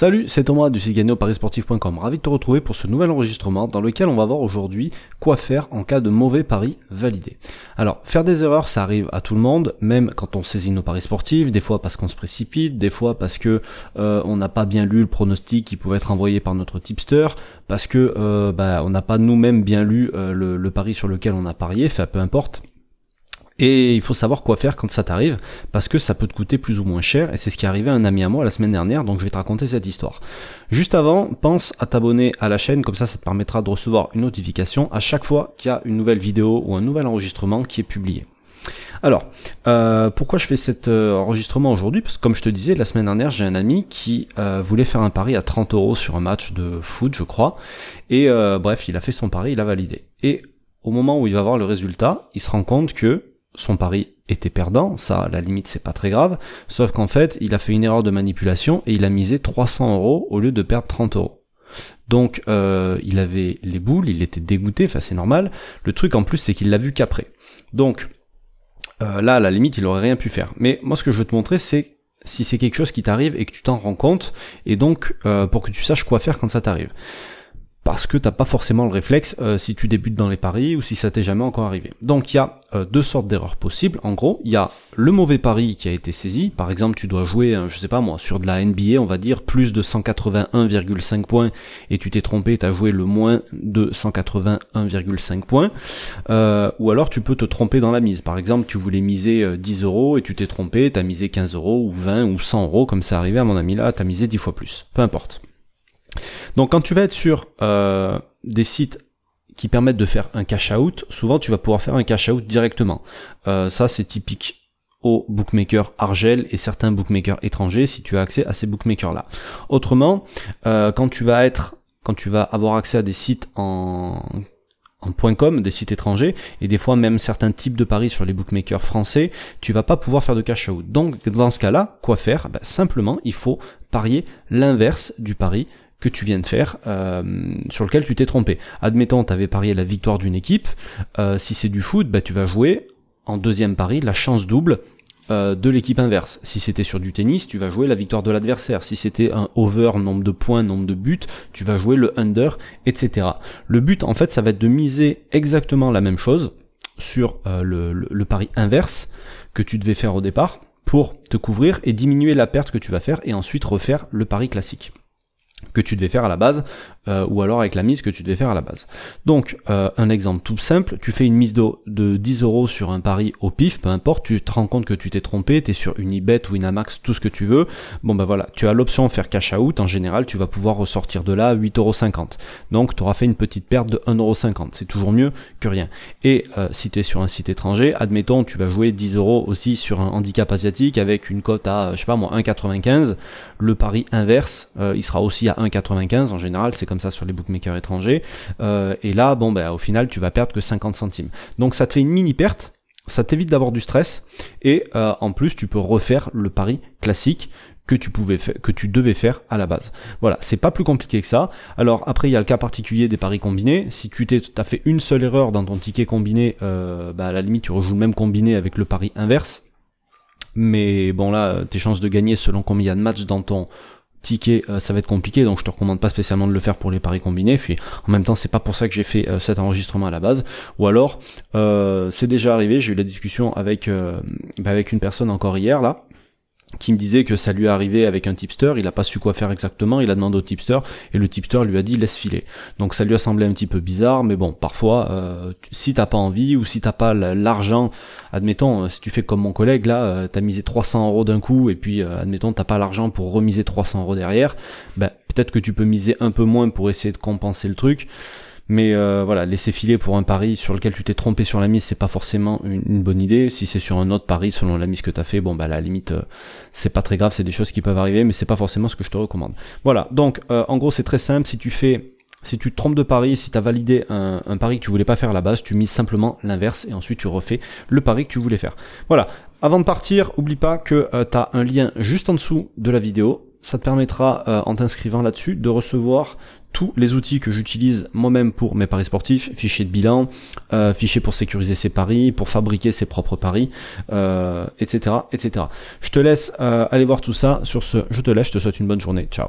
Salut, c'est Thomas du site parisportif.com. Ravi de te retrouver pour ce nouvel enregistrement dans lequel on va voir aujourd'hui quoi faire en cas de mauvais pari validé. Alors, faire des erreurs, ça arrive à tout le monde, même quand on saisit nos paris sportifs, des fois parce qu'on se précipite, des fois parce que euh, on n'a pas bien lu le pronostic qui pouvait être envoyé par notre tipster, parce que euh, bah, on n'a pas nous-mêmes bien lu euh, le, le pari sur lequel on a parié, enfin peu importe. Et il faut savoir quoi faire quand ça t'arrive, parce que ça peut te coûter plus ou moins cher, et c'est ce qui est arrivé à un ami à moi la semaine dernière, donc je vais te raconter cette histoire. Juste avant, pense à t'abonner à la chaîne, comme ça ça te permettra de recevoir une notification à chaque fois qu'il y a une nouvelle vidéo ou un nouvel enregistrement qui est publié. Alors, euh, pourquoi je fais cet euh, enregistrement aujourd'hui? Parce que comme je te disais, la semaine dernière, j'ai un ami qui euh, voulait faire un pari à 30 euros sur un match de foot, je crois, et bref, il a fait son pari, il a validé. Et au moment où il va voir le résultat, il se rend compte que son pari était perdant, ça à la limite c'est pas très grave, sauf qu'en fait il a fait une erreur de manipulation et il a misé 300 euros au lieu de perdre 30 euros. Donc euh, il avait les boules, il était dégoûté, enfin c'est normal. Le truc en plus c'est qu'il l'a vu qu'après. Donc euh, là à la limite il aurait rien pu faire. Mais moi ce que je veux te montrer c'est si c'est quelque chose qui t'arrive et que tu t'en rends compte, et donc euh, pour que tu saches quoi faire quand ça t'arrive parce que t'as pas forcément le réflexe euh, si tu débutes dans les paris ou si ça t'est jamais encore arrivé. Donc il y a euh, deux sortes d'erreurs possibles. En gros, il y a le mauvais pari qui a été saisi. Par exemple, tu dois jouer, euh, je sais pas moi, sur de la NBA, on va dire plus de 181,5 points et tu t'es trompé, t'as joué le moins de 181,5 points. ou alors tu peux te tromper dans la mise. Par exemple, tu voulais miser 10 euros et tu t'es trompé, t'as misé 15 euros ou 20 ou 100 euros comme c'est arrivé à mon ami là, t'as misé 10 fois plus. Peu importe. Donc quand tu vas être sur euh, des sites qui permettent de faire un cash out, souvent tu vas pouvoir faire un cash out directement. Euh, ça c'est typique aux bookmakers Argel et certains bookmakers étrangers si tu as accès à ces bookmakers là. Autrement, euh, quand tu vas être quand tu vas avoir accès à des sites en en .com, des sites étrangers, et des fois même certains types de paris sur les bookmakers français, tu vas pas pouvoir faire de cash out. Donc dans ce cas-là, quoi faire? Ben, Simplement, il faut parier l'inverse du pari que tu viens de faire, euh, sur lequel tu t'es trompé. Admettons, tu avais parié la victoire d'une équipe, euh, si c'est du foot, bah, tu vas jouer en deuxième pari la chance double euh, de l'équipe inverse. Si c'était sur du tennis, tu vas jouer la victoire de l'adversaire. Si c'était un over, nombre de points, nombre de buts, tu vas jouer le under, etc. Le but, en fait, ça va être de miser exactement la même chose sur le, le pari inverse que tu devais faire au départ pour te couvrir et diminuer la perte que tu vas faire et ensuite refaire le pari classique que tu devais faire à la base, euh, ou alors avec la mise que tu devais faire à la base. Donc, euh, un exemple tout simple, tu fais une mise de, de 10 euros sur un pari au pif, peu importe, tu te rends compte que tu t'es trompé, tu es sur Unibet ou Winamax, tout ce que tu veux, bon ben voilà, tu as l'option faire cash out, en général tu vas pouvoir ressortir de là 8,50€. Donc tu auras fait une petite perte de 1,50€, c'est toujours mieux que rien. Et euh, si tu es sur un site étranger, admettons tu vas jouer 10 euros aussi sur un handicap asiatique avec une cote à, je sais pas moi, 1,95, le pari inverse, il sera aussi à 1,95, en général c'est comme ça sur les bookmakers étrangers. Euh, et là, bon, ben, au final, tu vas perdre que 50 centimes. Donc ça te fait une mini perte, ça t'évite d'avoir du stress, et euh, en plus, tu peux refaire le pari classique que tu pouvais que tu devais faire à la base. Voilà, c'est pas plus compliqué que ça. Alors après il y a le cas particulier des paris combinés. Si tu t'es as fait une seule erreur dans ton ticket combiné, euh, bah à la limite tu rejoues le même combiné avec le pari inverse. Mais bon là, tes chances de gagner selon combien y a de matchs dans ton ticket, euh, ça va être compliqué, donc je te recommande pas spécialement de le faire pour les paris combinés. Puis en même temps, c'est pas pour ça que j'ai fait euh, cet enregistrement à la base. Ou alors, euh, c'est déjà arrivé. J'ai eu la discussion avec bah, avec une personne encore hier là qui me disait que ça lui est arrivé avec un tipster, il a pas su quoi faire exactement, il a demandé au tipster et le tipster lui a dit laisse filer. Donc ça lui a semblé un petit peu bizarre, mais bon, parfois euh, si t'as pas envie ou si t'as pas l'argent, admettons euh, si tu fais comme mon collègue là, euh, t'as misé 300 euros d'un coup et puis euh, admettons t'as pas l'argent pour remiser 300 euros derrière, ben peut-être que tu peux miser un peu moins pour essayer de compenser le truc. Mais euh, voilà, laisser filer pour un pari sur lequel tu t'es trompé sur la mise, c'est pas forcément une, bonne idée. Si c'est sur un autre pari selon la mise que t'as fait, bon bah la limite, euh, c'est pas très grave, c'est des choses qui peuvent arriver, mais c'est pas forcément ce que je te recommande. Voilà, donc euh, en gros c'est très simple. Si tu fais si tu te trompes de pari, si tu as validé un, pari que tu voulais pas faire à la base, tu mises simplement l'inverse et ensuite tu refais le pari que tu voulais faire. Voilà. Avant de partir, oublie pas que tu as un lien juste en dessous de la vidéo ça te permettra, euh, en t'inscrivant là-dessus, de recevoir tous les outils que j'utilise moi-même pour mes paris sportifs, fichiers de bilan, euh, fichiers pour sécuriser ses paris, pour fabriquer ses propres paris, euh, etc., etc. Je te laisse aller voir tout ça. Sur ce, je te laisse, je te souhaite une bonne journée. Ciao